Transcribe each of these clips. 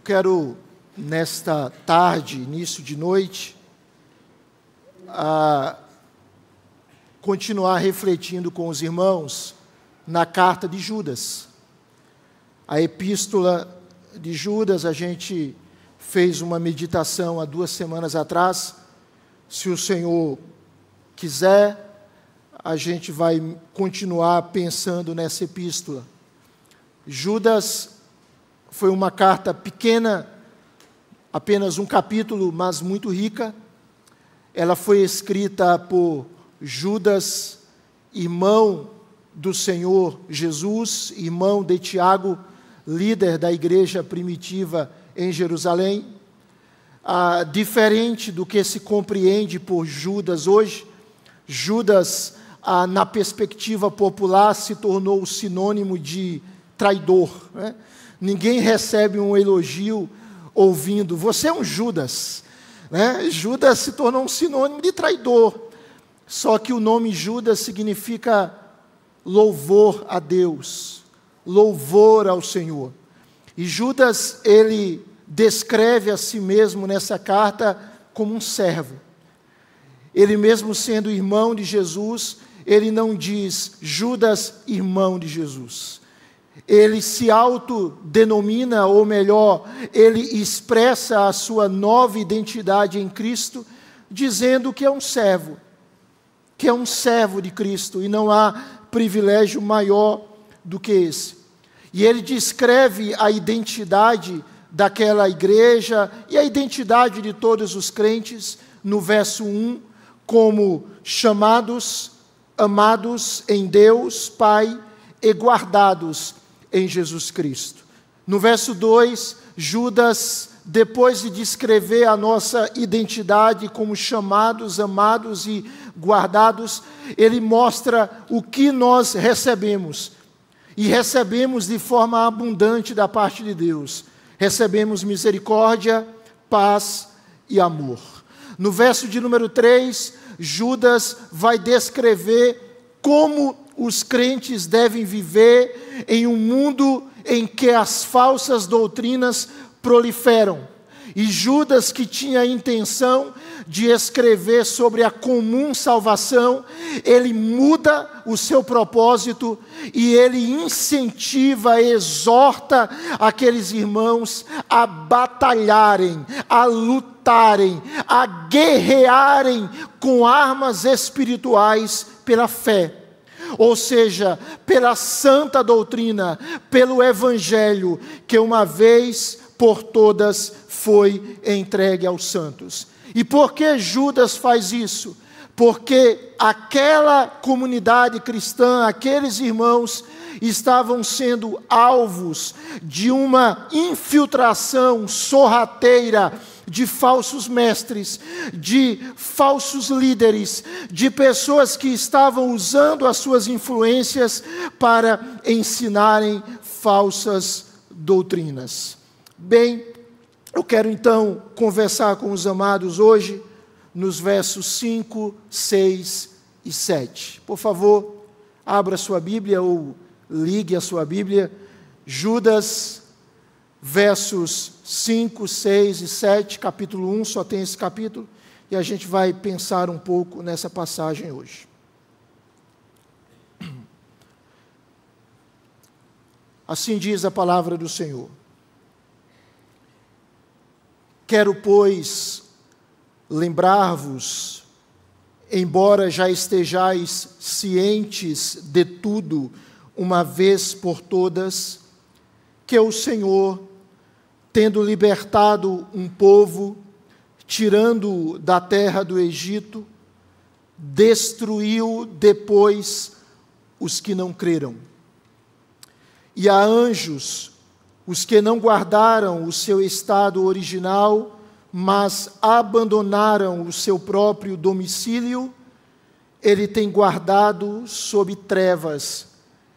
Eu quero, nesta tarde, início de noite, continuar refletindo com os irmãos na carta de Judas. A epístola de Judas, a gente fez uma meditação há duas semanas atrás. Se o Senhor quiser, a gente vai continuar pensando nessa epístola. Judas foi uma carta pequena, apenas um capítulo, mas muito rica. Ela foi escrita por Judas, irmão do Senhor Jesus, irmão de Tiago, líder da igreja primitiva em Jerusalém. Ah, diferente do que se compreende por Judas hoje, Judas, ah, na perspectiva popular, se tornou sinônimo de traidor. Né? Ninguém recebe um elogio ouvindo, você é um Judas. Né? Judas se tornou um sinônimo de traidor. Só que o nome Judas significa louvor a Deus, louvor ao Senhor. E Judas, ele descreve a si mesmo nessa carta como um servo. Ele mesmo sendo irmão de Jesus, ele não diz Judas, irmão de Jesus ele se autodenomina, ou melhor, ele expressa a sua nova identidade em Cristo, dizendo que é um servo, que é um servo de Cristo, e não há privilégio maior do que esse. E ele descreve a identidade daquela igreja e a identidade de todos os crentes no verso 1, como chamados, amados em Deus, Pai, e guardados em Jesus Cristo. No verso 2, Judas, depois de descrever a nossa identidade como chamados, amados e guardados, ele mostra o que nós recebemos. E recebemos de forma abundante da parte de Deus. Recebemos misericórdia, paz e amor. No verso de número 3, Judas vai descrever como os crentes devem viver em um mundo em que as falsas doutrinas proliferam. E Judas, que tinha a intenção de escrever sobre a comum salvação, ele muda o seu propósito e ele incentiva, exorta aqueles irmãos a batalharem, a lutarem, a guerrearem com armas espirituais pela fé ou seja, pela santa doutrina, pelo evangelho que uma vez por todas foi entregue aos santos. E por que Judas faz isso? Porque aquela comunidade cristã, aqueles irmãos, estavam sendo alvos de uma infiltração sorrateira de falsos mestres, de falsos líderes, de pessoas que estavam usando as suas influências para ensinarem falsas doutrinas. Bem, eu quero então conversar com os amados hoje nos versos 5, 6 e 7. Por favor, abra sua Bíblia ou ligue a sua Bíblia. Judas versos 5, 6 e 7, capítulo 1, só tem esse capítulo, e a gente vai pensar um pouco nessa passagem hoje. Assim diz a palavra do Senhor. Quero, pois, lembrar-vos, embora já estejais cientes de tudo, uma vez por todas, que o Senhor, tendo libertado um povo, tirando da terra do Egito, destruiu depois os que não creram. E a anjos, os que não guardaram o seu estado original, mas abandonaram o seu próprio domicílio, ele tem guardado sob trevas,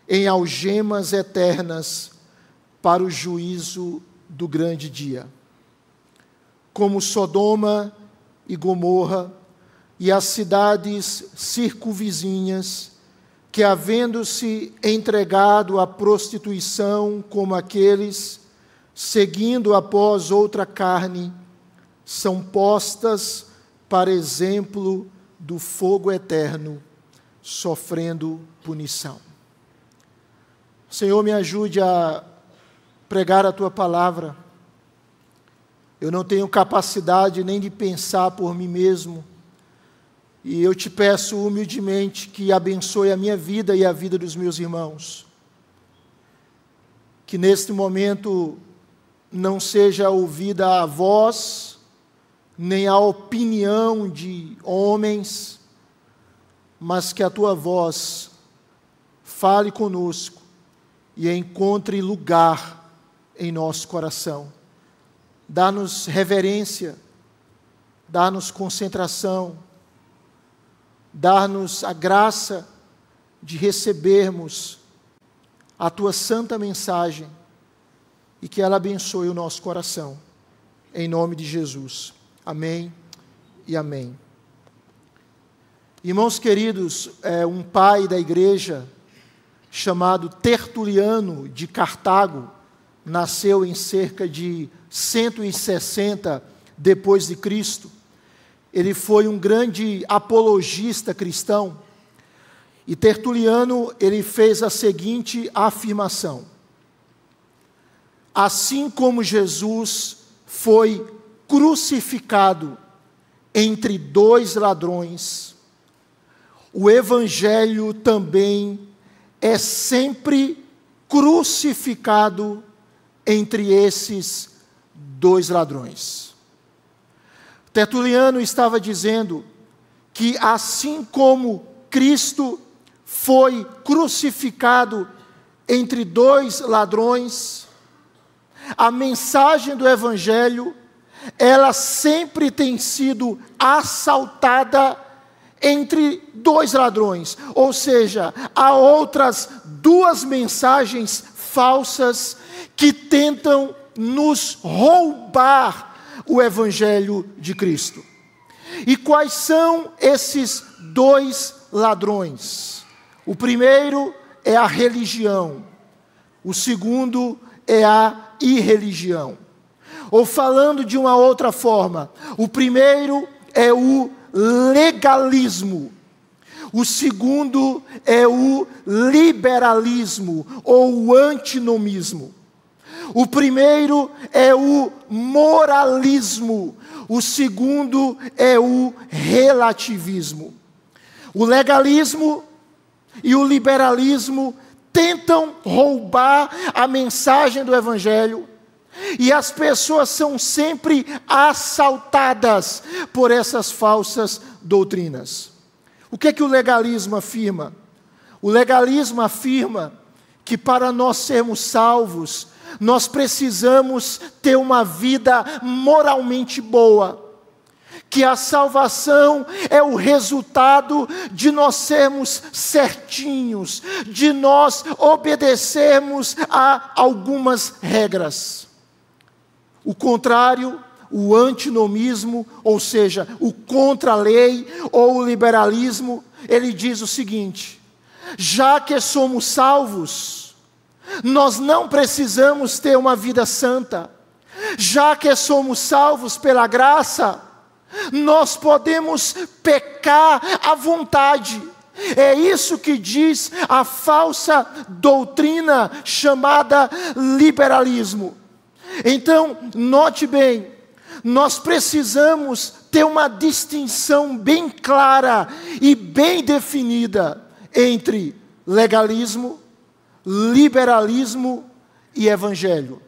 em algemas eternas, para o juízo do grande dia. Como Sodoma e Gomorra e as cidades circunvizinhas, que havendo-se entregado à prostituição como aqueles, seguindo após outra carne, são postas para exemplo do fogo eterno, sofrendo punição. Senhor, me ajude a pregar a tua palavra. Eu não tenho capacidade nem de pensar por mim mesmo. E eu te peço humildemente que abençoe a minha vida e a vida dos meus irmãos. Que neste momento não seja ouvida a voz, nem a opinião de homens, mas que a tua voz fale conosco e encontre lugar em nosso coração. Dá-nos reverência, dá-nos concentração, dá-nos a graça de recebermos a tua santa mensagem e que ela abençoe o nosso coração. Em nome de Jesus. Amém e amém. Irmãos queridos, é, um pai da igreja chamado Tertuliano de Cartago nasceu em cerca de 160 depois de Cristo. Ele foi um grande apologista cristão. E Tertuliano, ele fez a seguinte afirmação: Assim como Jesus foi crucificado entre dois ladrões, o Evangelho também é sempre crucificado entre esses dois ladrões. Tertuliano estava dizendo que assim como Cristo foi crucificado entre dois ladrões, a mensagem do Evangelho, ela sempre tem sido assaltada entre dois ladrões, ou seja, há outras duas mensagens falsas que tentam nos roubar o Evangelho de Cristo. E quais são esses dois ladrões? O primeiro é a religião, o segundo é a irreligião. Ou falando de uma outra forma, o primeiro é o legalismo. O segundo é o liberalismo ou o antinomismo. O primeiro é o moralismo, o segundo é o relativismo. O legalismo e o liberalismo tentam roubar a mensagem do Evangelho, e as pessoas são sempre assaltadas por essas falsas doutrinas. O que é que o legalismo afirma? O legalismo afirma que para nós sermos salvos, nós precisamos ter uma vida moralmente boa que a salvação é o resultado de nós sermos certinhos, de nós obedecermos a algumas regras. O contrário, o antinomismo, ou seja, o contra-lei ou o liberalismo, ele diz o seguinte: já que somos salvos, nós não precisamos ter uma vida santa, já que somos salvos pela graça, nós podemos pecar à vontade. É isso que diz a falsa doutrina chamada liberalismo. Então, note bem, nós precisamos ter uma distinção bem clara e bem definida entre legalismo, liberalismo e evangelho.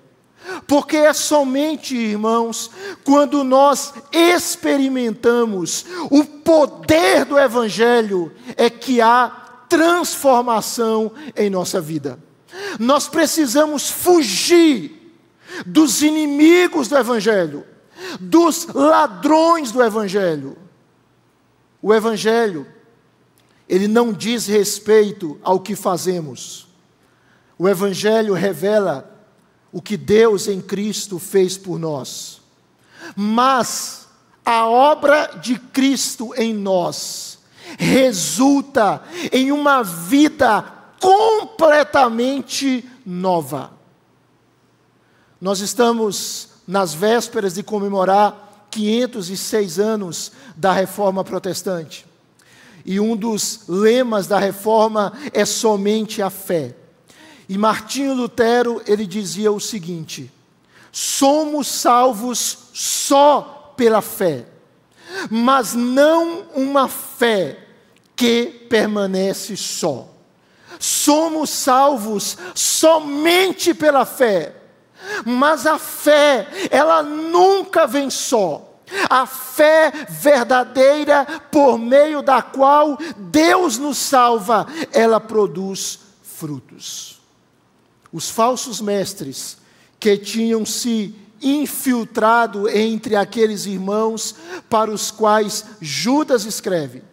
Porque é somente, irmãos, quando nós experimentamos o poder do Evangelho, é que há transformação em nossa vida. Nós precisamos fugir dos inimigos do Evangelho, dos ladrões do Evangelho. O Evangelho, ele não diz respeito ao que fazemos. O Evangelho revela o que Deus em Cristo fez por nós. Mas a obra de Cristo em nós resulta em uma vida completamente nova. Nós estamos nas vésperas de comemorar 506 anos da Reforma Protestante. E um dos lemas da reforma é somente a fé. E Martinho Lutero, ele dizia o seguinte: somos salvos só pela fé, mas não uma fé que permanece só. Somos salvos somente pela fé, mas a fé, ela nunca vem só. A fé verdadeira por meio da qual Deus nos salva, ela produz frutos. Os falsos mestres que tinham se infiltrado entre aqueles irmãos para os quais Judas escreve,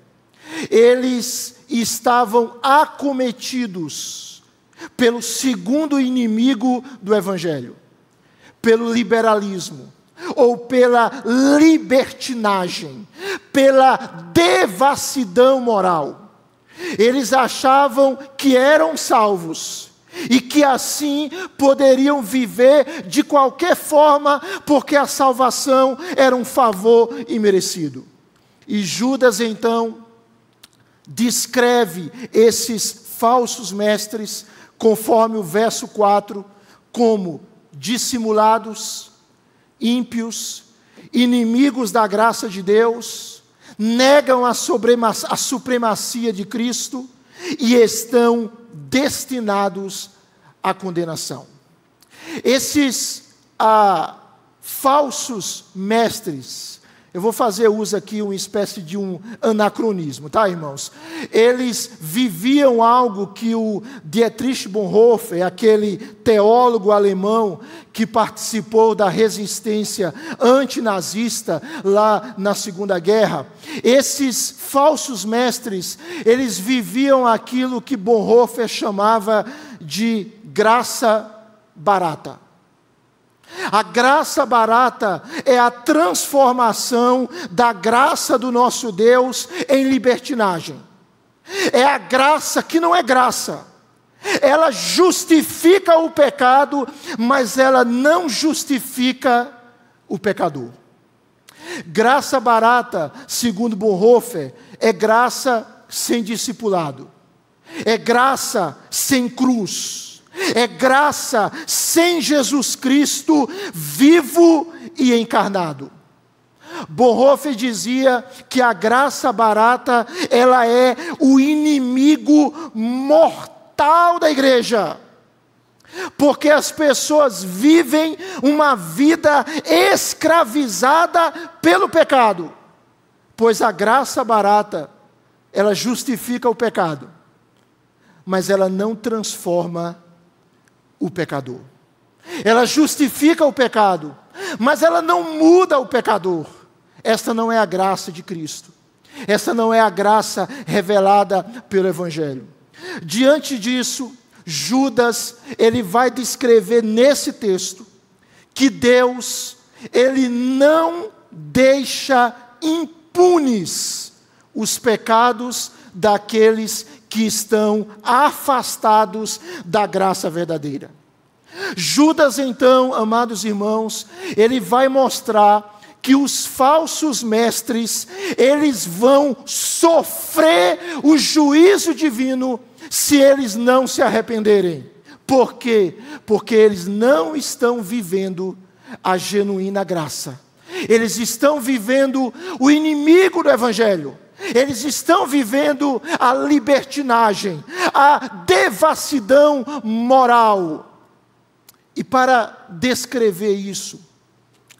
eles estavam acometidos pelo segundo inimigo do Evangelho, pelo liberalismo, ou pela libertinagem, pela devassidão moral. Eles achavam que eram salvos e que assim poderiam viver de qualquer forma, porque a salvação era um favor imerecido. E Judas então descreve esses falsos mestres, conforme o verso 4, como dissimulados, ímpios, inimigos da graça de Deus, negam a, a supremacia de Cristo e estão destinados à condenação. Esses ah, falsos mestres, eu vou fazer uso aqui uma espécie de um anacronismo, tá, irmãos? Eles viviam algo que o Dietrich Bonhoeffer, aquele teólogo alemão que participou da resistência antinazista lá na Segunda Guerra, esses falsos mestres, eles viviam aquilo que Bonhoeffer chamava de graça barata. A graça barata é a transformação da graça do nosso Deus em libertinagem. É a graça que não é graça. Ela justifica o pecado, mas ela não justifica o pecador. Graça barata, segundo Bonhoeffer, é graça sem discipulado. É graça sem cruz é graça sem Jesus Cristo vivo e encarnado. Bonhoeffer dizia que a graça barata, ela é o inimigo mortal da igreja. Porque as pessoas vivem uma vida escravizada pelo pecado. Pois a graça barata, ela justifica o pecado, mas ela não transforma o pecador. Ela justifica o pecado, mas ela não muda o pecador. Esta não é a graça de Cristo. Esta não é a graça revelada pelo Evangelho. Diante disso, Judas, ele vai descrever nesse texto que Deus, ele não deixa impunes os pecados daqueles que estão afastados da graça verdadeira. Judas, então, amados irmãos, ele vai mostrar que os falsos mestres, eles vão sofrer o juízo divino se eles não se arrependerem. Por quê? Porque eles não estão vivendo a genuína graça. Eles estão vivendo o inimigo do evangelho. Eles estão vivendo a libertinagem, a devassidão moral. E para descrever isso,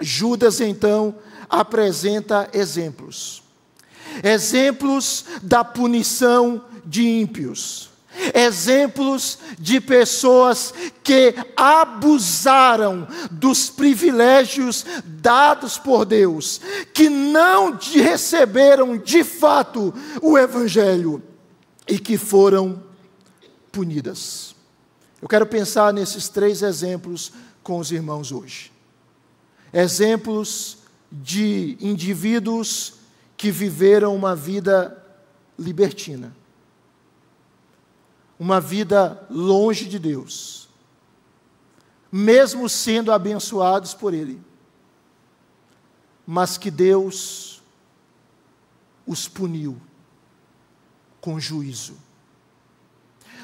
Judas então apresenta exemplos. Exemplos da punição de ímpios exemplos de pessoas que abusaram dos privilégios dados por Deus, que não receberam de fato o Evangelho e que foram punidas. Eu quero pensar nesses três exemplos com os irmãos hoje. Exemplos de indivíduos que viveram uma vida libertina uma vida longe de Deus, mesmo sendo abençoados por Ele, mas que Deus os puniu com juízo.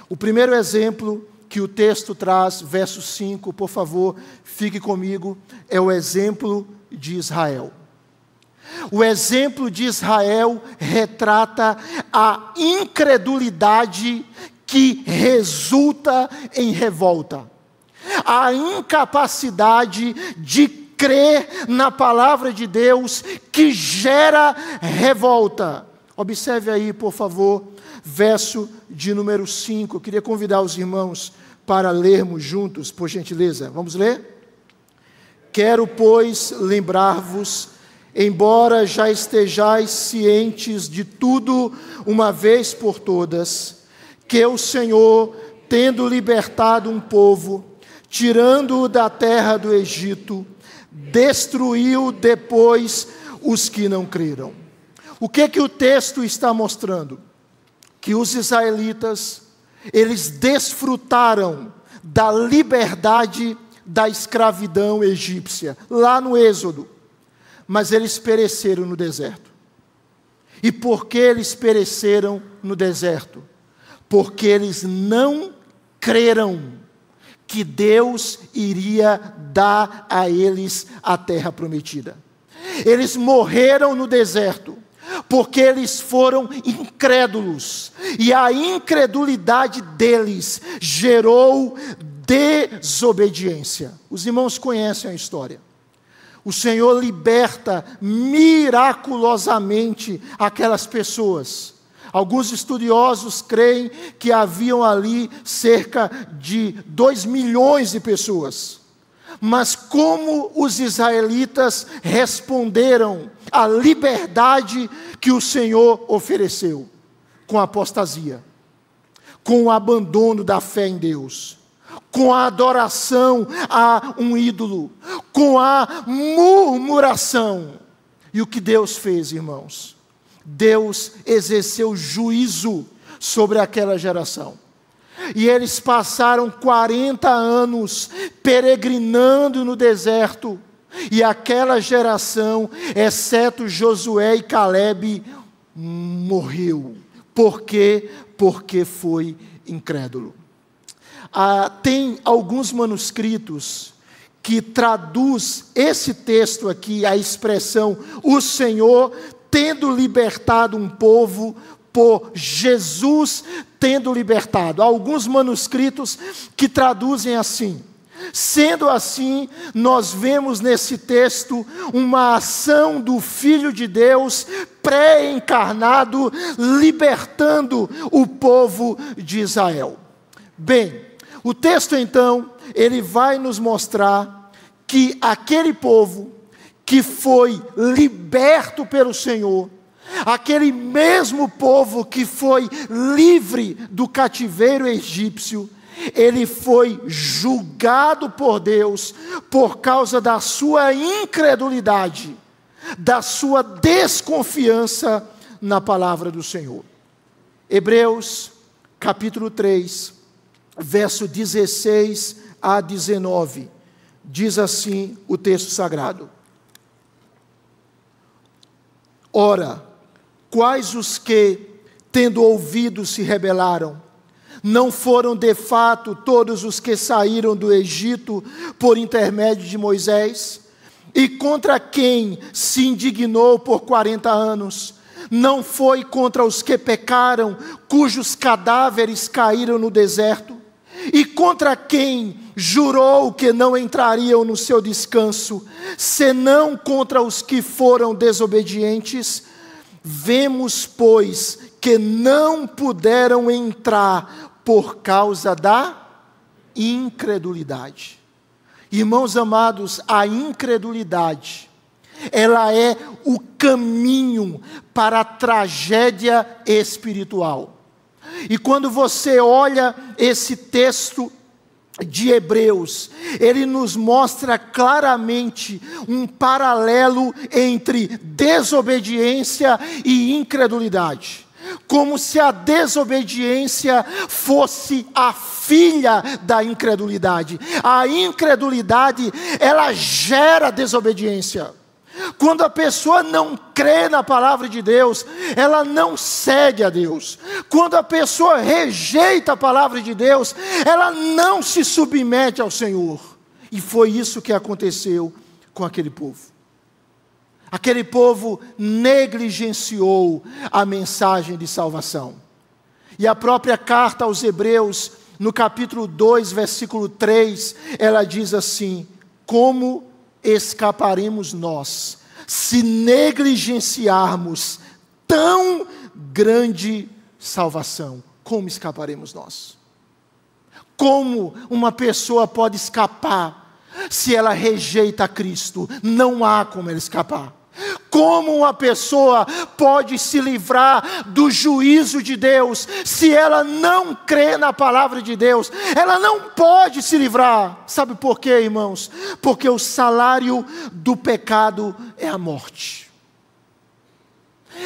O primeiro exemplo que o texto traz, verso 5, por favor, fique comigo, é o exemplo de Israel. O exemplo de Israel retrata a incredulidade que resulta em revolta, a incapacidade de crer na palavra de Deus que gera revolta. Observe aí, por favor, verso de número 5. Eu queria convidar os irmãos para lermos juntos, por gentileza. Vamos ler? Quero, pois, lembrar-vos, embora já estejais cientes de tudo uma vez por todas, que o Senhor, tendo libertado um povo, tirando-o da terra do Egito, destruiu depois os que não creram. O que que o texto está mostrando? Que os israelitas eles desfrutaram da liberdade da escravidão egípcia, lá no Êxodo, mas eles pereceram no deserto. E por que eles pereceram no deserto? Porque eles não creram que Deus iria dar a eles a terra prometida. Eles morreram no deserto porque eles foram incrédulos, e a incredulidade deles gerou desobediência. Os irmãos conhecem a história. O Senhor liberta miraculosamente aquelas pessoas. Alguns estudiosos creem que haviam ali cerca de 2 milhões de pessoas. Mas como os israelitas responderam à liberdade que o Senhor ofereceu? Com apostasia, com o abandono da fé em Deus, com a adoração a um ídolo, com a murmuração. E o que Deus fez, irmãos? Deus exerceu juízo sobre aquela geração. E eles passaram 40 anos peregrinando no deserto. E aquela geração, exceto Josué e Caleb, morreu. Por quê? Porque foi incrédulo. Ah, tem alguns manuscritos que traduz esse texto aqui, a expressão o Senhor tendo libertado um povo por Jesus tendo libertado. Há alguns manuscritos que traduzem assim. Sendo assim, nós vemos nesse texto uma ação do Filho de Deus pré-encarnado, libertando o povo de Israel. Bem, o texto então, ele vai nos mostrar que aquele povo que foi liberto pelo Senhor, aquele mesmo povo que foi livre do cativeiro egípcio, ele foi julgado por Deus por causa da sua incredulidade, da sua desconfiança na palavra do Senhor. Hebreus, capítulo 3, verso 16 a 19, diz assim o texto sagrado: Ora, Quais os que, tendo ouvido, se rebelaram? Não foram de fato todos os que saíram do Egito por intermédio de Moisés? E contra quem se indignou por quarenta anos? Não foi contra os que pecaram, cujos cadáveres caíram no deserto? E contra quem jurou que não entrariam no seu descanso, senão contra os que foram desobedientes? Vemos, pois, que não puderam entrar por causa da incredulidade. Irmãos amados, a incredulidade, ela é o caminho para a tragédia espiritual. E quando você olha esse texto de Hebreus, ele nos mostra claramente um paralelo entre desobediência e incredulidade. como se a desobediência fosse a filha da incredulidade. A incredulidade, ela gera desobediência. Quando a pessoa não crê na palavra de Deus, ela não segue a Deus. Quando a pessoa rejeita a palavra de Deus, ela não se submete ao Senhor. E foi isso que aconteceu com aquele povo. Aquele povo negligenciou a mensagem de salvação. E a própria carta aos Hebreus, no capítulo 2, versículo 3, ela diz assim: Como escaparemos nós se negligenciarmos tão grande salvação? Como escaparemos nós? Como uma pessoa pode escapar se ela rejeita Cristo? Não há como ela escapar. Como uma pessoa pode se livrar do juízo de Deus se ela não crê na palavra de Deus? Ela não pode se livrar. Sabe por quê, irmãos? Porque o salário do pecado é a morte.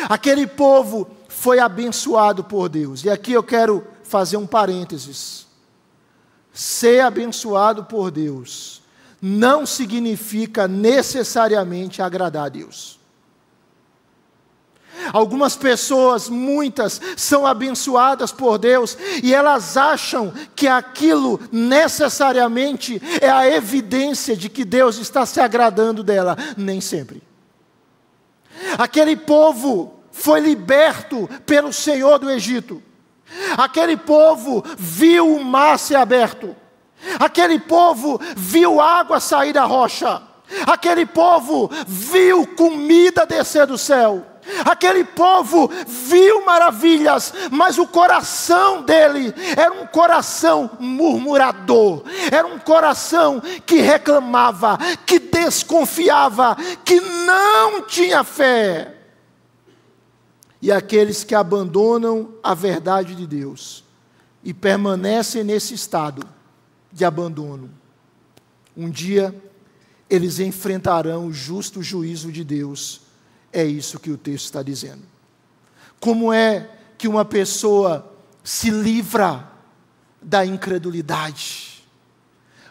Aquele povo foi abençoado por Deus. E aqui eu quero fazer um parênteses. Ser abençoado por Deus não significa necessariamente agradar a Deus. Algumas pessoas, muitas, são abençoadas por Deus e elas acham que aquilo necessariamente é a evidência de que Deus está se agradando dela. Nem sempre. Aquele povo foi liberto pelo Senhor do Egito. Aquele povo viu o mar ser aberto. Aquele povo viu água sair da rocha. Aquele povo viu comida descer do céu. Aquele povo viu maravilhas, mas o coração dele era um coração murmurador, era um coração que reclamava, que desconfiava, que não tinha fé. E aqueles que abandonam a verdade de Deus e permanecem nesse estado, de abandono. Um dia eles enfrentarão o justo juízo de Deus. É isso que o texto está dizendo. Como é que uma pessoa se livra da incredulidade?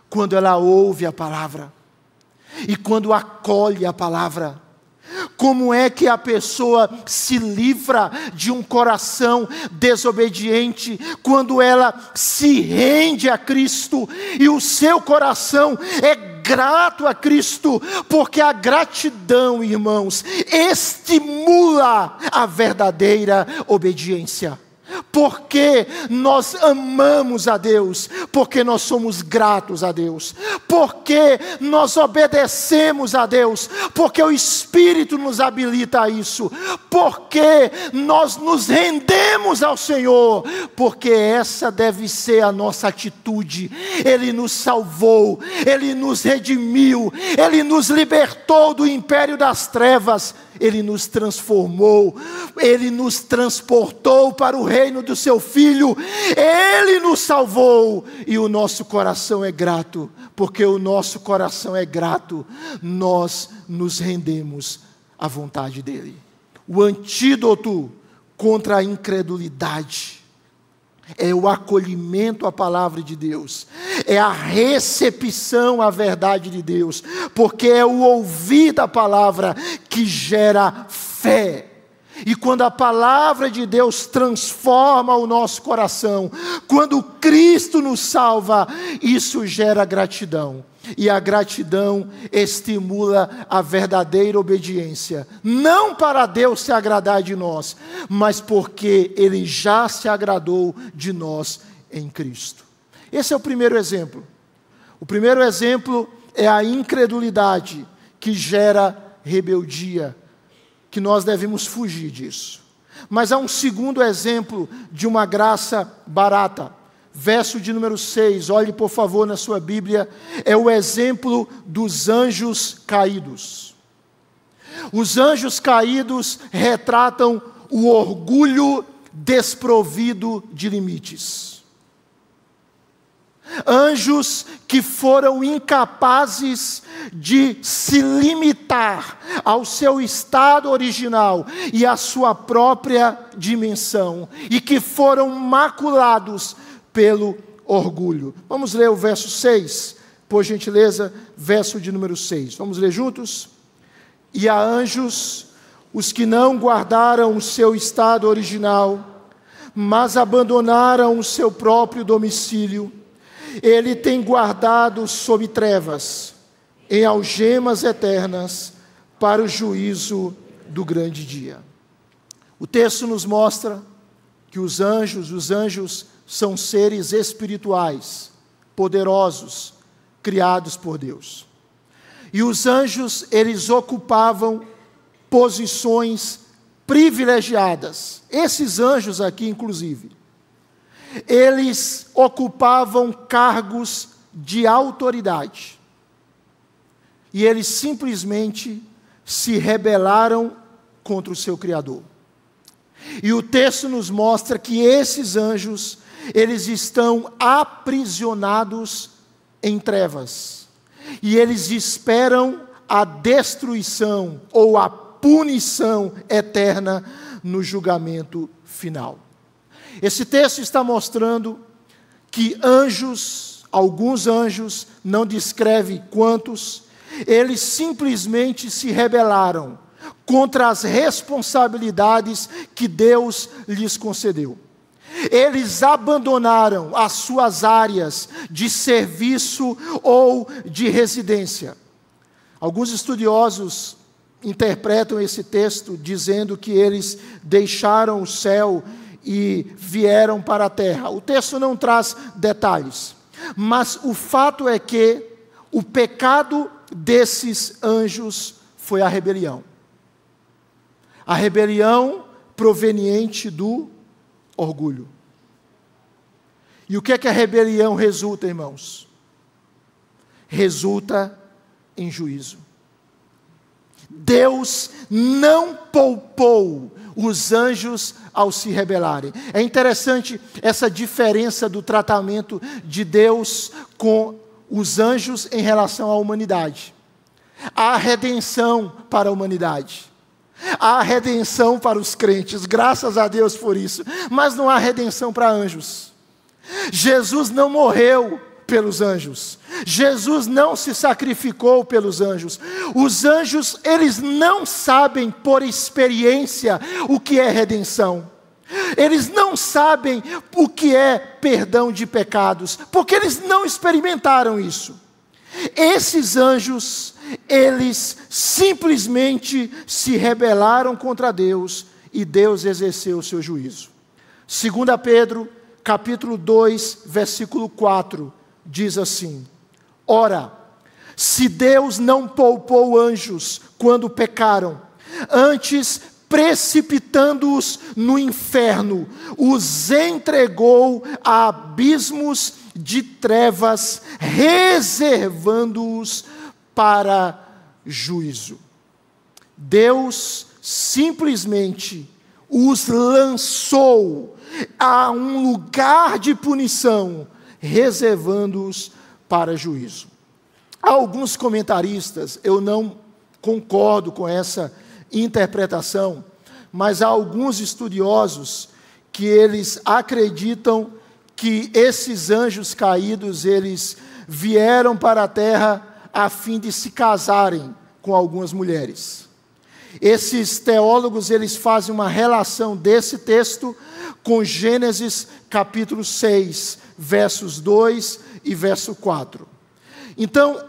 Quando ela ouve a palavra e quando acolhe a palavra como é que a pessoa se livra de um coração desobediente quando ela se rende a Cristo e o seu coração é grato a Cristo, porque a gratidão, irmãos, estimula a verdadeira obediência. Porque nós amamos a Deus, porque nós somos gratos a Deus, porque nós obedecemos a Deus, porque o Espírito nos habilita a isso, porque nós nos rendemos ao Senhor, porque essa deve ser a nossa atitude. Ele nos salvou, Ele nos redimiu, Ele nos libertou do império das trevas ele nos transformou, Ele nos transportou para o reino do Seu Filho, Ele nos salvou e o nosso coração é grato, porque o nosso coração é grato, nós nos rendemos à vontade dEle. O antídoto contra a incredulidade é o acolhimento à palavra de Deus, é a recepção à verdade de Deus, porque é o ouvir da palavra que gera fé. E quando a palavra de Deus transforma o nosso coração, quando Cristo nos salva, isso gera gratidão. E a gratidão estimula a verdadeira obediência, não para Deus se agradar de nós, mas porque Ele já se agradou de nós em Cristo. Esse é o primeiro exemplo. O primeiro exemplo é a incredulidade que gera rebeldia, que nós devemos fugir disso. Mas há um segundo exemplo de uma graça barata verso de número 6, olhe por favor na sua Bíblia, é o exemplo dos anjos caídos. Os anjos caídos retratam o orgulho desprovido de limites. Anjos que foram incapazes de se limitar ao seu estado original e à sua própria dimensão, e que foram maculados pelo orgulho. Vamos ler o verso 6, por gentileza, verso de número 6. Vamos ler juntos? E a anjos, os que não guardaram o seu estado original, mas abandonaram o seu próprio domicílio, ele tem guardado sob trevas, em algemas eternas, para o juízo do grande dia. O texto nos mostra que os anjos, os anjos são seres espirituais, poderosos, criados por Deus. E os anjos, eles ocupavam posições privilegiadas. Esses anjos aqui, inclusive, eles ocupavam cargos de autoridade. E eles simplesmente se rebelaram contra o seu Criador. E o texto nos mostra que esses anjos, eles estão aprisionados em trevas. E eles esperam a destruição ou a punição eterna no julgamento final. Esse texto está mostrando que anjos, alguns anjos, não descreve quantos, eles simplesmente se rebelaram contra as responsabilidades que Deus lhes concedeu. Eles abandonaram as suas áreas de serviço ou de residência. Alguns estudiosos interpretam esse texto dizendo que eles deixaram o céu e vieram para a terra. O texto não traz detalhes, mas o fato é que o pecado desses anjos foi a rebelião. A rebelião proveniente do orgulho. E o que é que a rebelião resulta, irmãos? Resulta em juízo. Deus não poupou os anjos ao se rebelarem. É interessante essa diferença do tratamento de Deus com os anjos em relação à humanidade. Há redenção para a humanidade. Há redenção para os crentes, graças a Deus por isso. Mas não há redenção para anjos. Jesus não morreu pelos anjos. Jesus não se sacrificou pelos anjos. Os anjos, eles não sabem por experiência o que é redenção. Eles não sabem o que é perdão de pecados, porque eles não experimentaram isso. Esses anjos, eles simplesmente se rebelaram contra Deus e Deus exerceu o seu juízo. 2 Pedro, capítulo 2, versículo 4 diz assim: Ora, se Deus não poupou anjos quando pecaram, antes precipitando-os no inferno, os entregou a abismos de trevas, reservando-os para juízo. Deus simplesmente os lançou a um lugar de punição reservando-os para juízo. Há alguns comentaristas, eu não concordo com essa interpretação, mas há alguns estudiosos que eles acreditam que esses anjos caídos, eles vieram para a terra a fim de se casarem com algumas mulheres. Esses teólogos, eles fazem uma relação desse texto com Gênesis capítulo 6, versos 2 e verso 4. Então,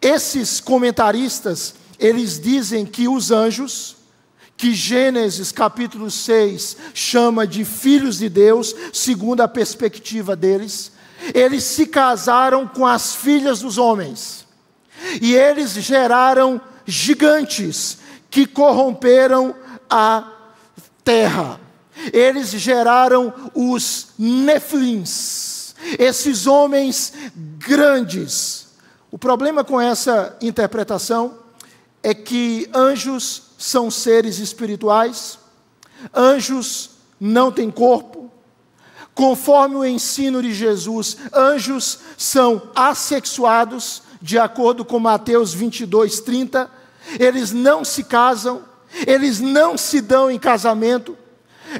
esses comentaristas, eles dizem que os anjos, que Gênesis capítulo 6 chama de filhos de Deus, segundo a perspectiva deles, eles se casaram com as filhas dos homens. E eles geraram gigantes que corromperam a terra. Eles geraram os neflins esses homens grandes. O problema com essa interpretação é que anjos são seres espirituais, anjos não têm corpo. Conforme o ensino de Jesus, anjos são assexuados, de acordo com Mateus 22, 30. Eles não se casam, eles não se dão em casamento.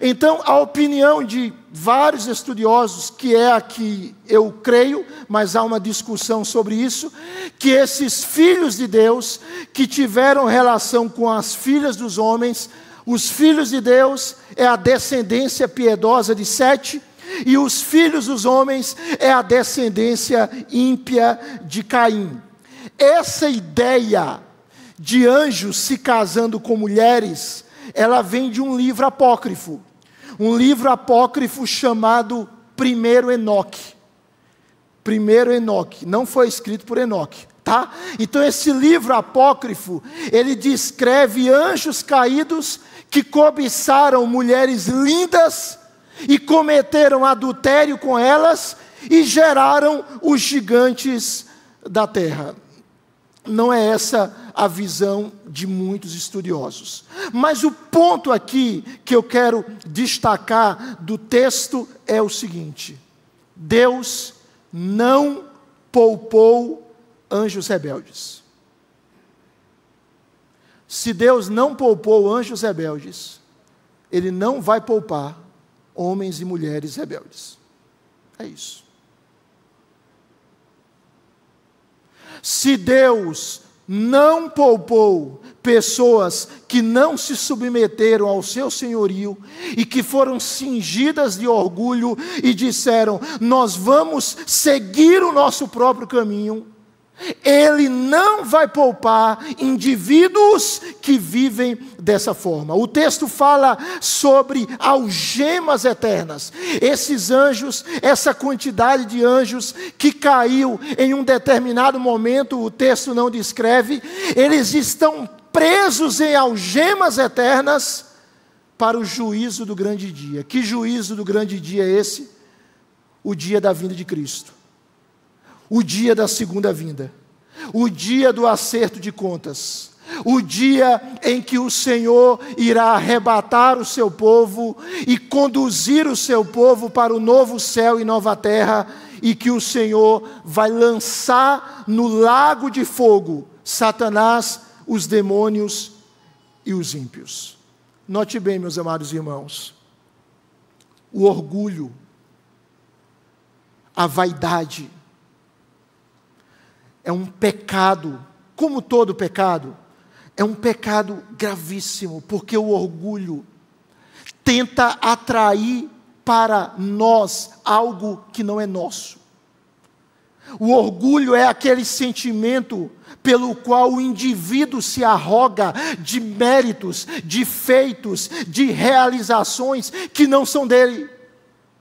Então, a opinião de vários estudiosos, que é a que eu creio, mas há uma discussão sobre isso, que esses filhos de Deus que tiveram relação com as filhas dos homens, os filhos de Deus é a descendência piedosa de Sete, e os filhos dos homens é a descendência ímpia de Caim. Essa ideia de anjos se casando com mulheres, ela vem de um livro apócrifo, um livro apócrifo chamado Primeiro Enoque. Primeiro Enoque, não foi escrito por Enoque, tá? Então esse livro apócrifo, ele descreve anjos caídos que cobiçaram mulheres lindas e cometeram adultério com elas e geraram os gigantes da terra. Não é essa a visão de muitos estudiosos. Mas o ponto aqui que eu quero destacar do texto é o seguinte: Deus não poupou anjos rebeldes. Se Deus não poupou anjos rebeldes, Ele não vai poupar homens e mulheres rebeldes. É isso. Se Deus não poupou pessoas que não se submeteram ao seu senhorio e que foram cingidas de orgulho e disseram: Nós vamos seguir o nosso próprio caminho, ele não vai poupar indivíduos que vivem dessa forma. O texto fala sobre algemas eternas. Esses anjos, essa quantidade de anjos que caiu em um determinado momento, o texto não descreve, eles estão presos em algemas eternas para o juízo do grande dia. Que juízo do grande dia é esse? O dia da vinda de Cristo o dia da segunda vinda, o dia do acerto de contas, o dia em que o Senhor irá arrebatar o seu povo e conduzir o seu povo para o novo céu e nova terra, e que o Senhor vai lançar no lago de fogo Satanás, os demônios e os ímpios. Note bem, meus amados irmãos, o orgulho, a vaidade, é um pecado, como todo pecado, é um pecado gravíssimo, porque o orgulho tenta atrair para nós algo que não é nosso. O orgulho é aquele sentimento pelo qual o indivíduo se arroga de méritos, de feitos, de realizações que não são dele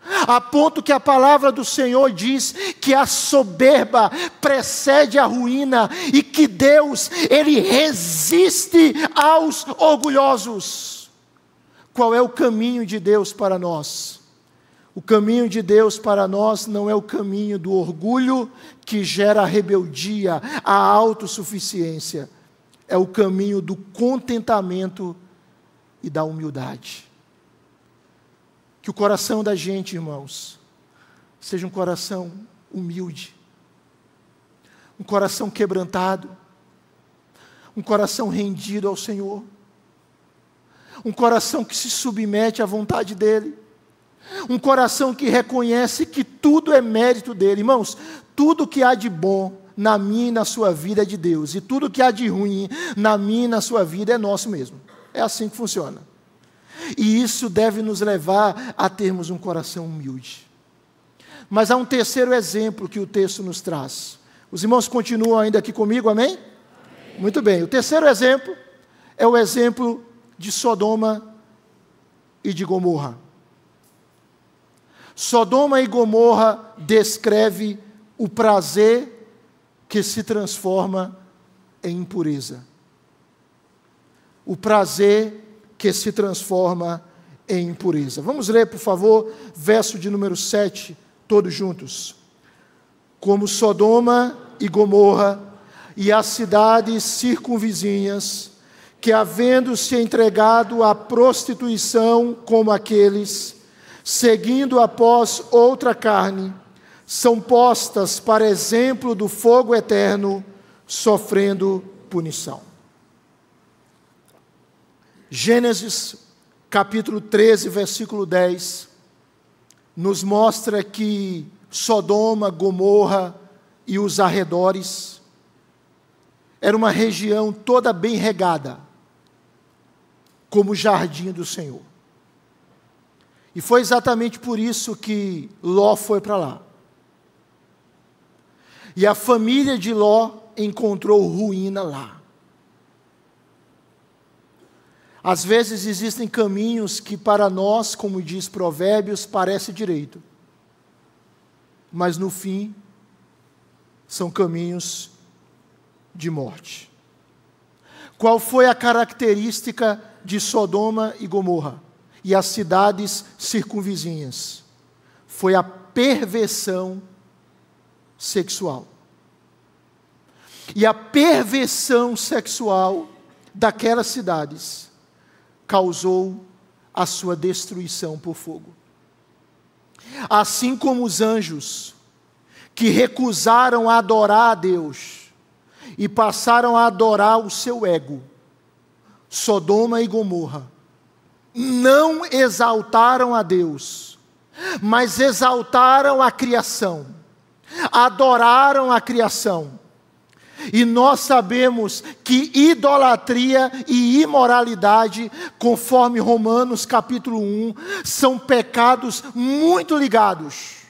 a ponto que a palavra do Senhor diz que a soberba precede a ruína e que Deus, ele resiste aos orgulhosos. Qual é o caminho de Deus para nós? O caminho de Deus para nós não é o caminho do orgulho que gera a rebeldia, a autossuficiência. É o caminho do contentamento e da humildade. Que o coração da gente, irmãos, seja um coração humilde, um coração quebrantado, um coração rendido ao Senhor, um coração que se submete à vontade dEle, um coração que reconhece que tudo é mérito dEle. Irmãos, tudo que há de bom na minha e na sua vida é de Deus, e tudo que há de ruim na minha e na sua vida é nosso mesmo. É assim que funciona. E isso deve nos levar a termos um coração humilde. Mas há um terceiro exemplo que o texto nos traz. Os irmãos continuam ainda aqui comigo, amém? amém? Muito bem. O terceiro exemplo é o exemplo de Sodoma e de Gomorra. Sodoma e Gomorra descreve o prazer que se transforma em impureza. O prazer que se transforma em impureza. Vamos ler, por favor, verso de número 7, todos juntos. Como Sodoma e Gomorra e as cidades circunvizinhas, que havendo se entregado à prostituição como aqueles, seguindo após outra carne, são postas para exemplo do fogo eterno, sofrendo punição. Gênesis capítulo 13, versículo 10, nos mostra que Sodoma, Gomorra e os arredores era uma região toda bem regada, como o jardim do Senhor. E foi exatamente por isso que Ló foi para lá. E a família de Ló encontrou ruína lá. Às vezes existem caminhos que para nós, como diz Provérbios, parece direito. Mas no fim são caminhos de morte. Qual foi a característica de Sodoma e Gomorra e as cidades circunvizinhas? Foi a perversão sexual. E a perversão sexual daquelas cidades causou a sua destruição por fogo. Assim como os anjos que recusaram adorar a Deus e passaram a adorar o seu ego, Sodoma e Gomorra, não exaltaram a Deus, mas exaltaram a criação, adoraram a criação e nós sabemos que idolatria e imoralidade, conforme Romanos capítulo 1, são pecados muito ligados.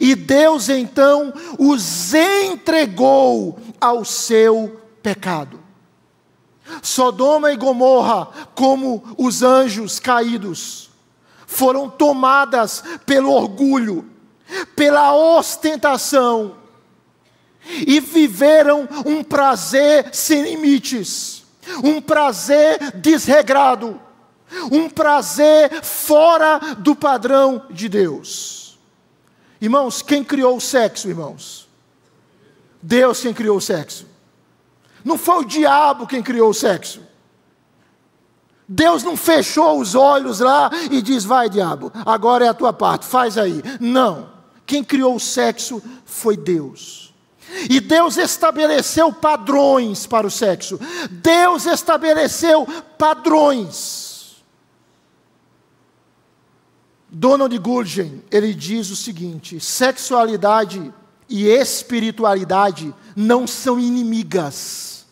E Deus então os entregou ao seu pecado. Sodoma e Gomorra, como os anjos caídos, foram tomadas pelo orgulho, pela ostentação, e viveram um prazer sem limites, um prazer desregrado, um prazer fora do padrão de Deus. Irmãos, quem criou o sexo, irmãos? Deus quem criou o sexo. Não foi o diabo quem criou o sexo. Deus não fechou os olhos lá e diz: vai, diabo, agora é a tua parte, faz aí. Não. Quem criou o sexo foi Deus. E Deus estabeleceu padrões para o sexo. Deus estabeleceu padrões. Donald Gurgen, ele diz o seguinte: sexualidade e espiritualidade não são inimigas,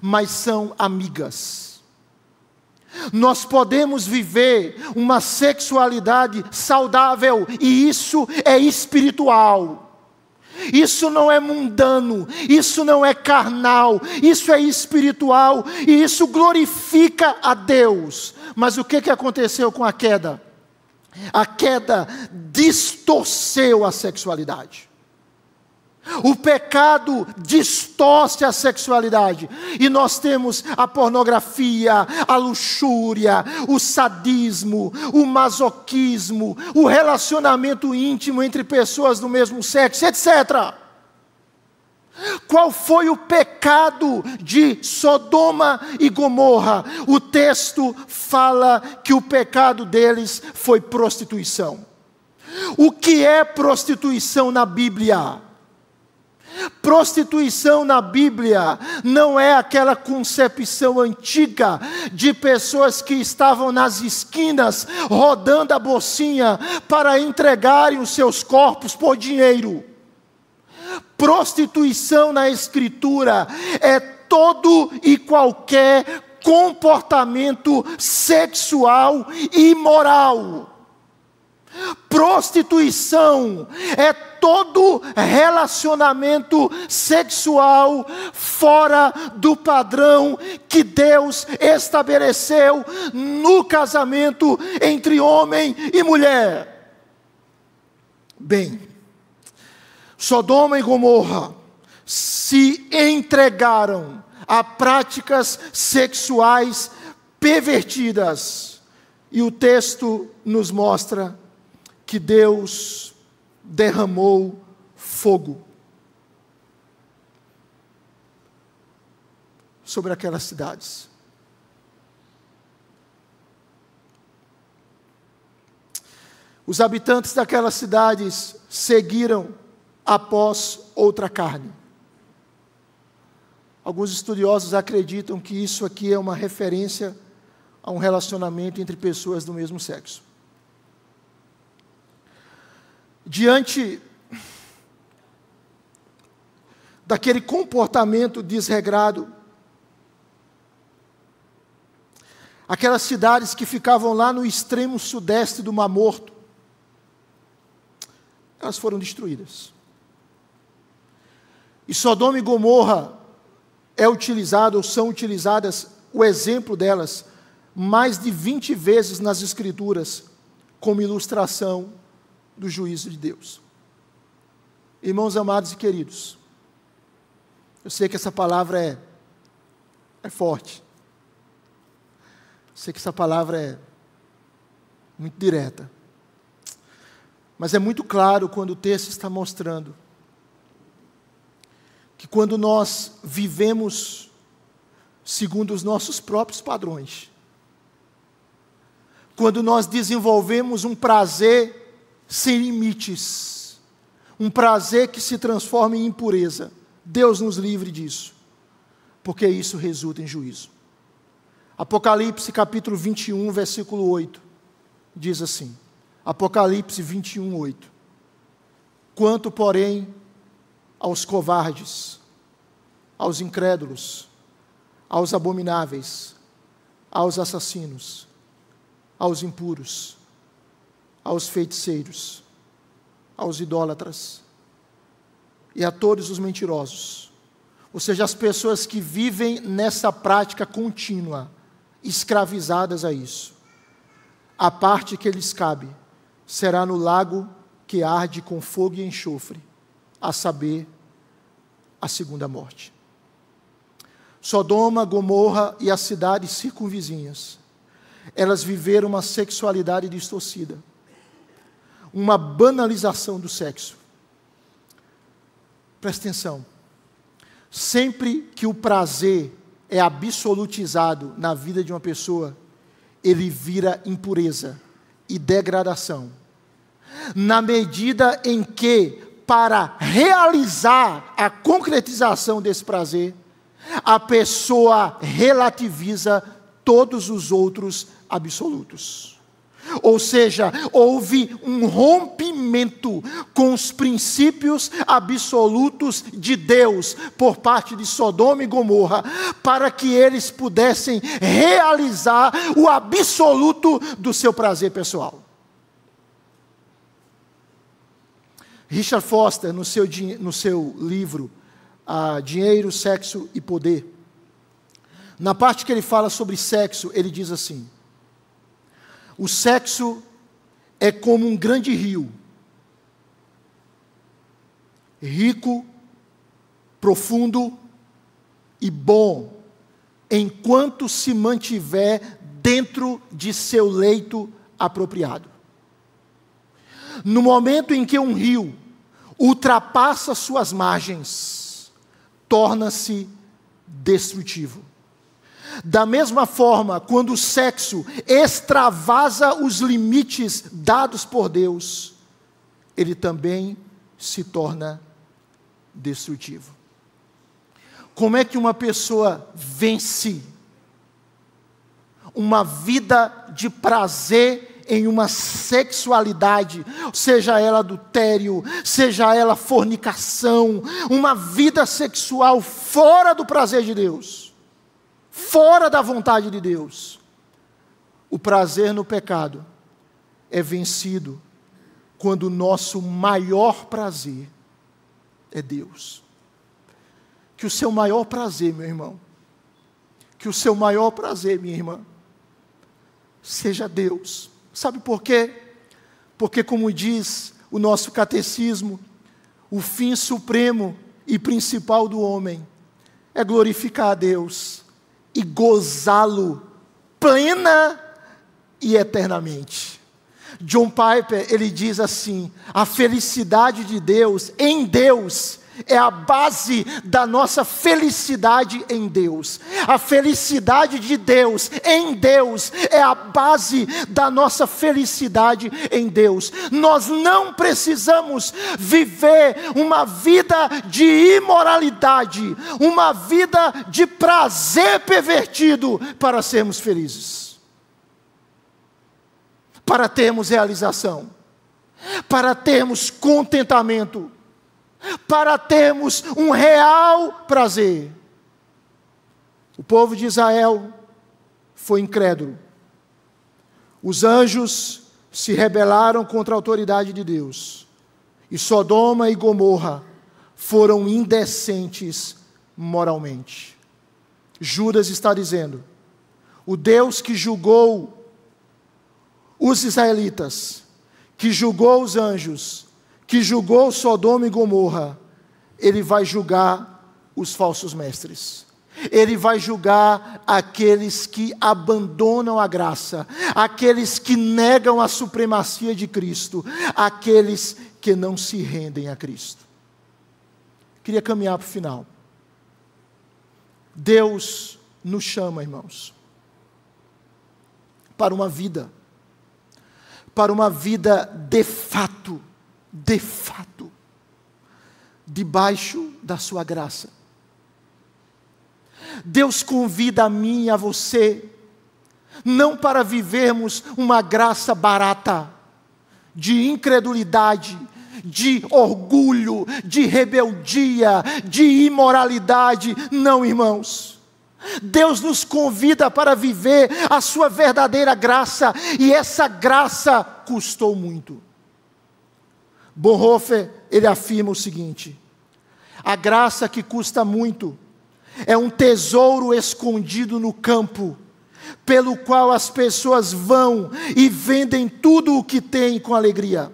mas são amigas. Nós podemos viver uma sexualidade saudável e isso é espiritual. Isso não é mundano, isso não é carnal, isso é espiritual e isso glorifica a Deus. Mas o que, que aconteceu com a queda? A queda distorceu a sexualidade. O pecado distorce a sexualidade. E nós temos a pornografia, a luxúria, o sadismo, o masoquismo, o relacionamento íntimo entre pessoas do mesmo sexo, etc. Qual foi o pecado de Sodoma e Gomorra? O texto fala que o pecado deles foi prostituição. O que é prostituição na Bíblia? Prostituição na Bíblia não é aquela concepção antiga de pessoas que estavam nas esquinas rodando a bolsinha para entregarem os seus corpos por dinheiro. Prostituição na Escritura é todo e qualquer comportamento sexual imoral. Prostituição é todo relacionamento sexual fora do padrão que Deus estabeleceu no casamento entre homem e mulher. Bem, Sodoma e Gomorra se entregaram a práticas sexuais pervertidas. E o texto nos mostra que Deus derramou fogo sobre aquelas cidades. Os habitantes daquelas cidades seguiram após outra carne. Alguns estudiosos acreditam que isso aqui é uma referência a um relacionamento entre pessoas do mesmo sexo. Diante daquele comportamento desregrado, aquelas cidades que ficavam lá no extremo sudeste do Mar Morto, elas foram destruídas. E Sodoma e Gomorra é utilizado, ou são utilizadas, o exemplo delas, mais de 20 vezes nas Escrituras, como ilustração do juízo de Deus. Irmãos amados e queridos, eu sei que essa palavra é, é forte. Eu sei que essa palavra é muito direta. Mas é muito claro quando o texto está mostrando que quando nós vivemos segundo os nossos próprios padrões, quando nós desenvolvemos um prazer sem limites, um prazer que se transforma em impureza, Deus nos livre disso, porque isso resulta em juízo. Apocalipse capítulo 21, versículo 8, diz assim: Apocalipse 21, 8. Quanto, porém, aos covardes, aos incrédulos, aos abomináveis, aos assassinos, aos impuros, aos feiticeiros, aos idólatras e a todos os mentirosos. Ou seja, as pessoas que vivem nessa prática contínua, escravizadas a isso. A parte que lhes cabe será no lago que arde com fogo e enxofre, a saber, a segunda morte. Sodoma, Gomorra e as cidades circunvizinhas, elas viveram uma sexualidade distorcida, uma banalização do sexo. Presta atenção. Sempre que o prazer é absolutizado na vida de uma pessoa, ele vira impureza e degradação. Na medida em que para realizar a concretização desse prazer, a pessoa relativiza todos os outros absolutos. Ou seja, houve um rompimento com os princípios absolutos de Deus por parte de Sodoma e Gomorra, para que eles pudessem realizar o absoluto do seu prazer pessoal. Richard Foster, no seu, no seu livro ah, Dinheiro, Sexo e Poder, na parte que ele fala sobre sexo, ele diz assim: o sexo é como um grande rio, rico, profundo e bom, enquanto se mantiver dentro de seu leito apropriado. No momento em que um rio ultrapassa suas margens, torna-se destrutivo. Da mesma forma, quando o sexo extravasa os limites dados por Deus, ele também se torna destrutivo. Como é que uma pessoa vence uma vida de prazer em uma sexualidade, seja ela adultério, seja ela fornicação, uma vida sexual fora do prazer de Deus, fora da vontade de Deus. O prazer no pecado é vencido quando o nosso maior prazer é Deus. Que o seu maior prazer, meu irmão, que o seu maior prazer, minha irmã, seja Deus. Sabe por quê? Porque, como diz o nosso catecismo, o fim supremo e principal do homem é glorificar a Deus e gozá-lo plena e eternamente. John Piper, ele diz assim: a felicidade de Deus, em Deus, é a base da nossa felicidade em Deus. A felicidade de Deus em Deus é a base da nossa felicidade em Deus. Nós não precisamos viver uma vida de imoralidade, uma vida de prazer pervertido para sermos felizes. Para termos realização, para termos contentamento para termos um real prazer. O povo de Israel foi incrédulo. Os anjos se rebelaram contra a autoridade de Deus. E Sodoma e Gomorra foram indecentes moralmente. Judas está dizendo: o Deus que julgou os israelitas, que julgou os anjos, que julgou Sodoma e Gomorra, ele vai julgar os falsos mestres. Ele vai julgar aqueles que abandonam a graça, aqueles que negam a supremacia de Cristo, aqueles que não se rendem a Cristo. Queria caminhar para o final. Deus nos chama, irmãos, para uma vida, para uma vida de fato, de fato, debaixo da sua graça. Deus convida a mim e a você, não para vivermos uma graça barata, de incredulidade, de orgulho, de rebeldia, de imoralidade. Não, irmãos. Deus nos convida para viver a sua verdadeira graça, e essa graça custou muito. Bonhoeffer, ele afirma o seguinte: a graça que custa muito é um tesouro escondido no campo, pelo qual as pessoas vão e vendem tudo o que têm com alegria.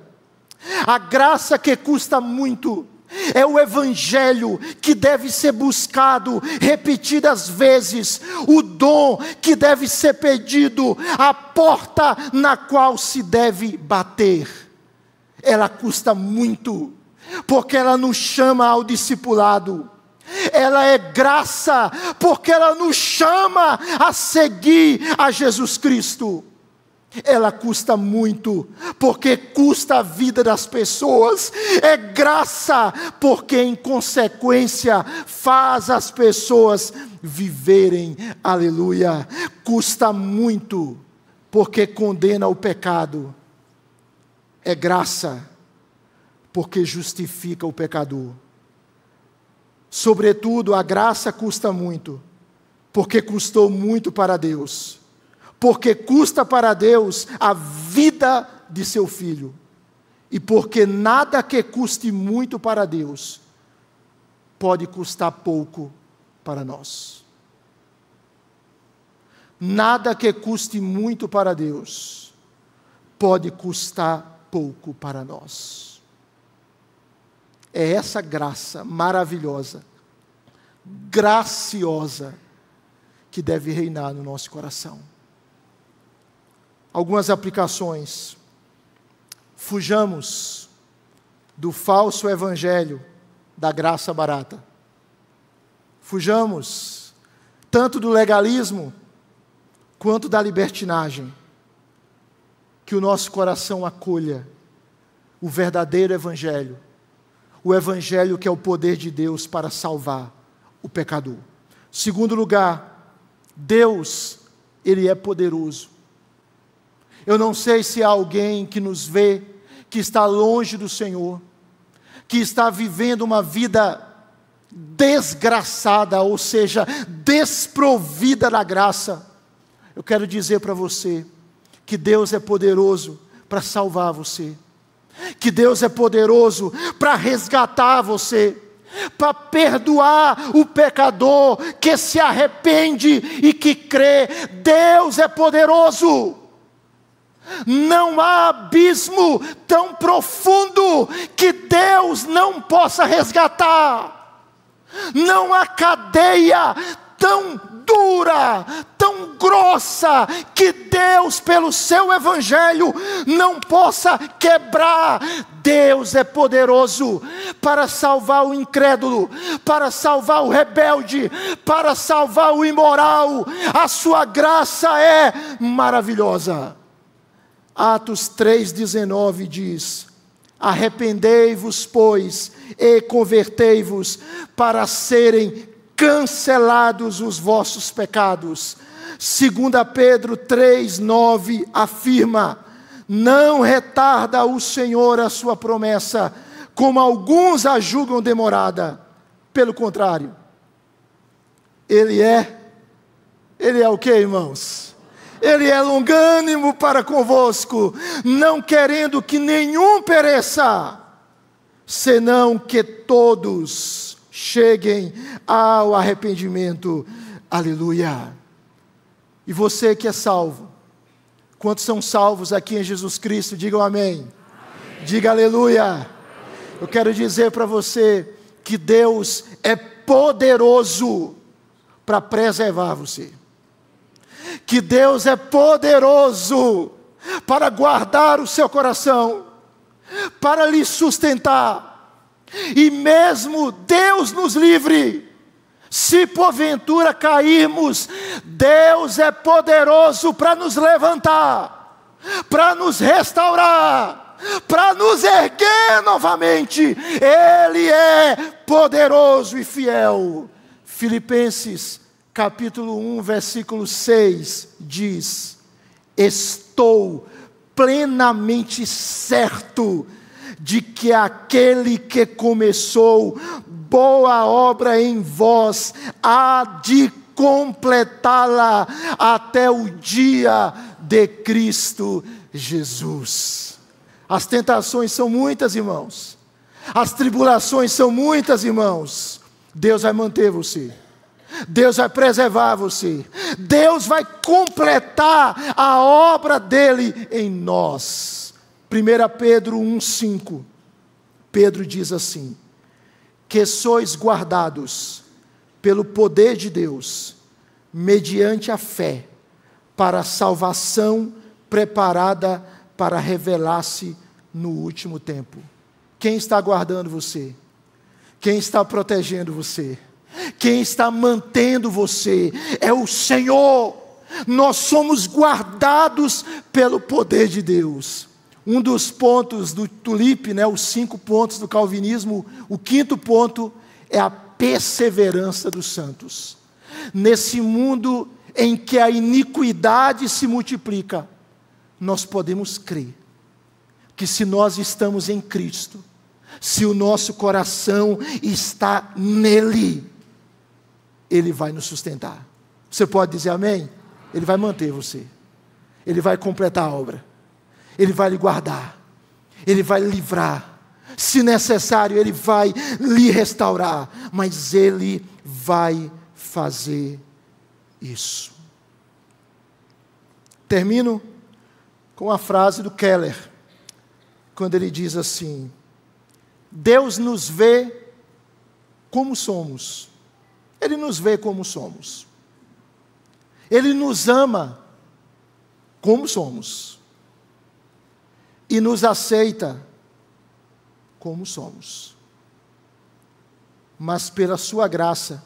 A graça que custa muito é o evangelho que deve ser buscado repetidas vezes, o dom que deve ser pedido, a porta na qual se deve bater ela custa muito, porque ela nos chama ao discipulado. Ela é graça, porque ela nos chama a seguir a Jesus Cristo. Ela custa muito, porque custa a vida das pessoas. É graça, porque em consequência faz as pessoas viverem. Aleluia. Custa muito, porque condena o pecado é graça, porque justifica o pecador. Sobretudo, a graça custa muito, porque custou muito para Deus. Porque custa para Deus a vida de seu filho. E porque nada que custe muito para Deus pode custar pouco para nós. Nada que custe muito para Deus pode custar pouco para nós. É essa graça maravilhosa, graciosa, que deve reinar no nosso coração. Algumas aplicações. Fujamos do falso evangelho da graça barata. Fujamos tanto do legalismo quanto da libertinagem que o nosso coração acolha o verdadeiro Evangelho, o Evangelho que é o poder de Deus para salvar o pecador. Segundo lugar, Deus, Ele é poderoso. Eu não sei se há alguém que nos vê, que está longe do Senhor, que está vivendo uma vida desgraçada, ou seja, desprovida da graça. Eu quero dizer para você, que Deus é poderoso para salvar você, que Deus é poderoso para resgatar você, para perdoar o pecador que se arrepende e que crê. Deus é poderoso. Não há abismo tão profundo que Deus não possa resgatar. Não há cadeia tão dura, tão grossa, que Deus, pelo seu Evangelho, não possa quebrar. Deus é poderoso para salvar o incrédulo, para salvar o rebelde, para salvar o imoral. A sua graça é maravilhosa. Atos 3,19 diz: Arrependei-vos, pois, e convertei-vos, para serem cancelados os vossos pecados. Segunda Pedro 3:9 afirma: Não retarda o Senhor a sua promessa, como alguns a julgam demorada. Pelo contrário, ele é ele é o que, irmãos? Ele é longânimo para convosco, não querendo que nenhum pereça, senão que todos cheguem ao arrependimento. Aleluia. E você que é salvo, quantos são salvos aqui em Jesus Cristo? Digam amém. amém. Diga aleluia. Eu quero dizer para você que Deus é poderoso para preservar você. Que Deus é poderoso para guardar o seu coração, para lhe sustentar e mesmo Deus nos livre, se porventura cairmos, Deus é poderoso para nos levantar, para nos restaurar, para nos erguer novamente. Ele é poderoso e fiel. Filipenses capítulo 1, versículo 6 diz: Estou plenamente certo de que aquele que começou boa obra em vós há de completá-la até o dia de Cristo Jesus. As tentações são muitas, irmãos. As tribulações são muitas, irmãos. Deus vai manter você. Deus vai preservar você. Deus vai completar a obra dele em nós. 1 Pedro 1,5, Pedro diz assim: Que sois guardados pelo poder de Deus, mediante a fé, para a salvação preparada para revelar-se no último tempo. Quem está guardando você? Quem está protegendo você? Quem está mantendo você? É o Senhor. Nós somos guardados pelo poder de Deus. Um dos pontos do Tulipe, né, os cinco pontos do calvinismo, o quinto ponto é a perseverança dos santos. Nesse mundo em que a iniquidade se multiplica, nós podemos crer que se nós estamos em Cristo, se o nosso coração está nele, ele vai nos sustentar. Você pode dizer amém? Ele vai manter você. Ele vai completar a obra. Ele vai lhe guardar, Ele vai lhe livrar. Se necessário, Ele vai lhe restaurar, mas Ele vai fazer isso. Termino com a frase do Keller, quando ele diz assim: Deus nos vê como somos, Ele nos vê como somos, Ele nos ama como somos e nos aceita como somos. Mas pela Sua graça,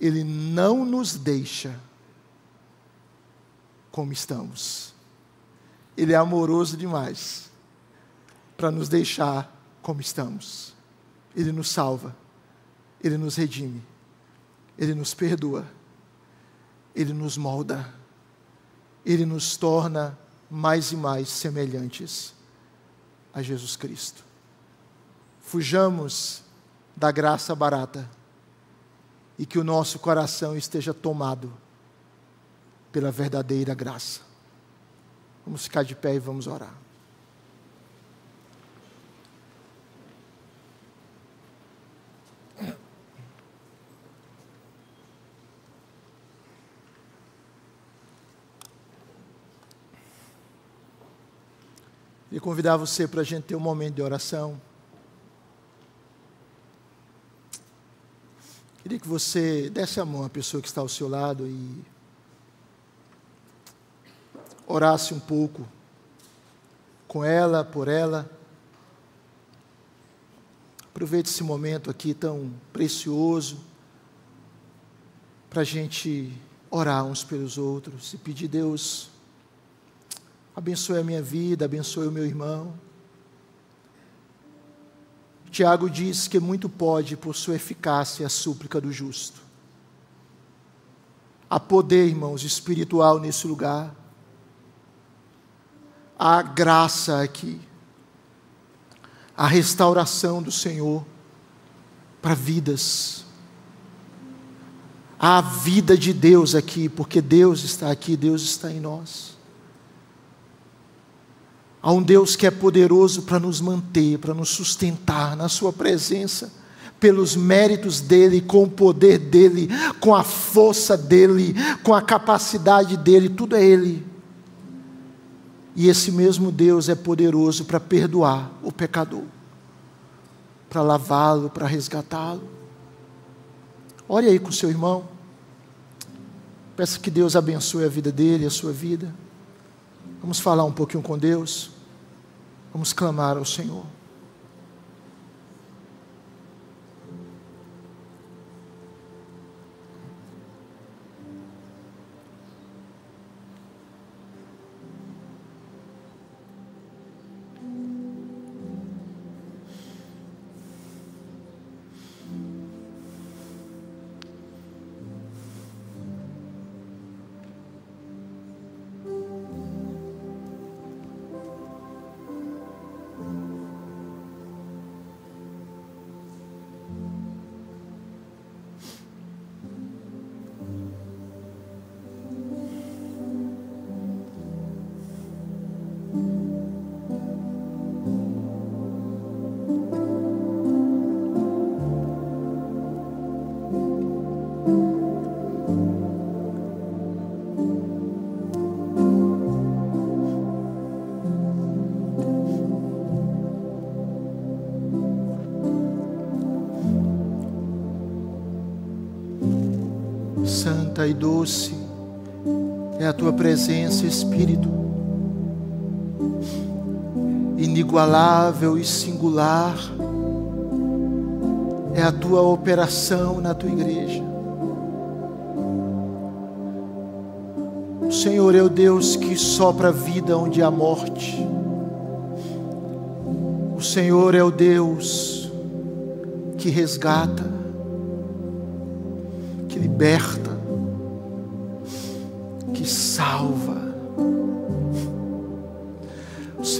Ele não nos deixa como estamos. Ele é amoroso demais para nos deixar como estamos. Ele nos salva, Ele nos redime, Ele nos perdoa, Ele nos molda, Ele nos torna mais e mais semelhantes a Jesus Cristo. Fujamos da graça barata e que o nosso coração esteja tomado pela verdadeira graça. Vamos ficar de pé e vamos orar. E convidar você para a gente ter um momento de oração. Queria que você desse a mão à pessoa que está ao seu lado e orasse um pouco com ela, por ela. Aproveite esse momento aqui tão precioso para a gente orar uns pelos outros e pedir, Deus, abençoe a minha vida, abençoe o meu irmão. Tiago diz que muito pode, por sua eficácia, a súplica do justo. Há poder, irmãos, espiritual nesse lugar. Há graça aqui a restauração do Senhor para vidas. Há a vida de Deus aqui, porque Deus está aqui, Deus está em nós. Há um Deus que é poderoso para nos manter, para nos sustentar na Sua presença, pelos méritos dEle, com o poder dEle, com a força dEle, com a capacidade dEle, tudo é Ele. E esse mesmo Deus é poderoso para perdoar o pecador, para lavá-lo, para resgatá-lo. Ore aí com seu irmão. Peça que Deus abençoe a vida dele, a sua vida. Vamos falar um pouquinho com Deus. Vamos clamar ao Senhor. É a tua presença, Espírito, inigualável e singular é a tua operação na tua igreja. O Senhor é o Deus que sopra vida onde há morte. O Senhor é o Deus que resgata, que liberta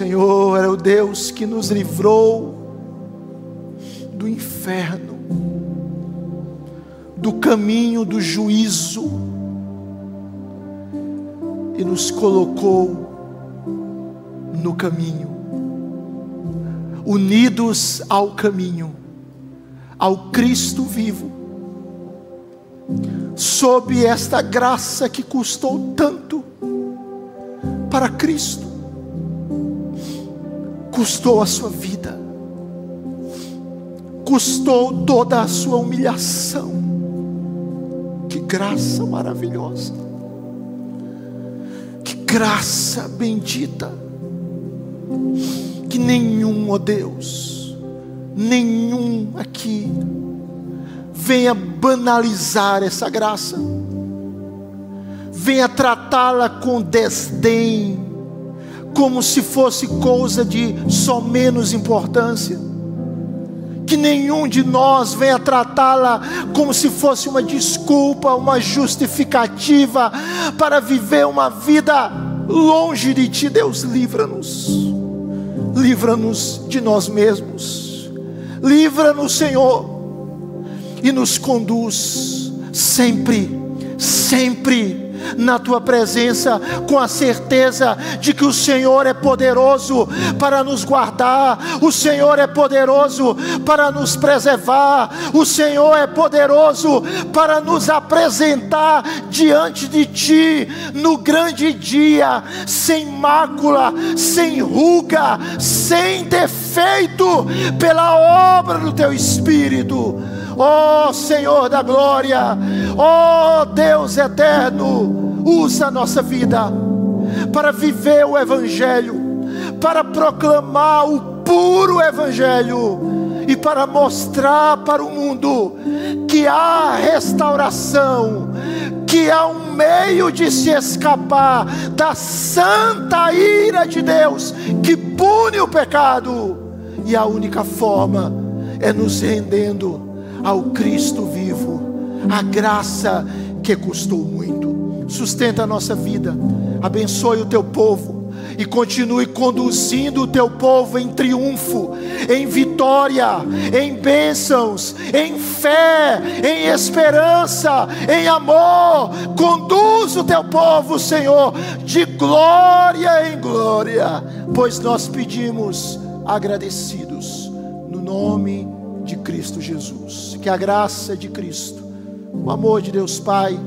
Senhor é o Deus que nos livrou do inferno, do caminho do juízo e nos colocou no caminho, unidos ao caminho, ao Cristo vivo sob esta graça que custou tanto para Cristo, custou a sua vida, custou toda a sua humilhação. Que graça maravilhosa, que graça bendita, que nenhum, ó Deus, nenhum aqui venha banalizar essa graça, venha tratá-la com desdém, como se fosse coisa de só menos importância. Que nenhum de nós venha tratá-la como se fosse uma desculpa, uma justificativa para viver uma vida longe de Ti. Deus, livra-nos, livra-nos de nós mesmos, livra-nos, Senhor e nos conduz sempre, sempre na tua presença, com a certeza de que o Senhor é poderoso para nos guardar, o Senhor é poderoso para nos preservar, o Senhor é poderoso para nos apresentar diante de Ti no grande dia, sem mácula, sem ruga, sem defeito, pela obra do Teu Espírito Oh Senhor da glória, oh Deus eterno, usa a nossa vida para viver o Evangelho, para proclamar o puro Evangelho e para mostrar para o mundo que há restauração, que há um meio de se escapar da santa ira de Deus que pune o pecado, e a única forma é nos rendendo ao Cristo vivo, a graça que custou muito. Sustenta a nossa vida, abençoe o teu povo e continue conduzindo o teu povo em triunfo, em vitória, em bênçãos, em fé, em esperança, em amor. Conduz o teu povo, Senhor, de glória em glória, pois nós pedimos agradecidos no nome de Cristo Jesus. Que a graça de Cristo, o amor de Deus Pai,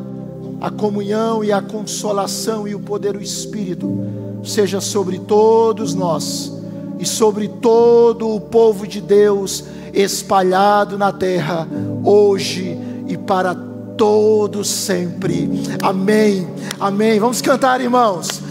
a comunhão e a consolação e o poder do Espírito seja sobre todos nós e sobre todo o povo de Deus espalhado na terra, hoje e para todos sempre. Amém. Amém. Vamos cantar, irmãos.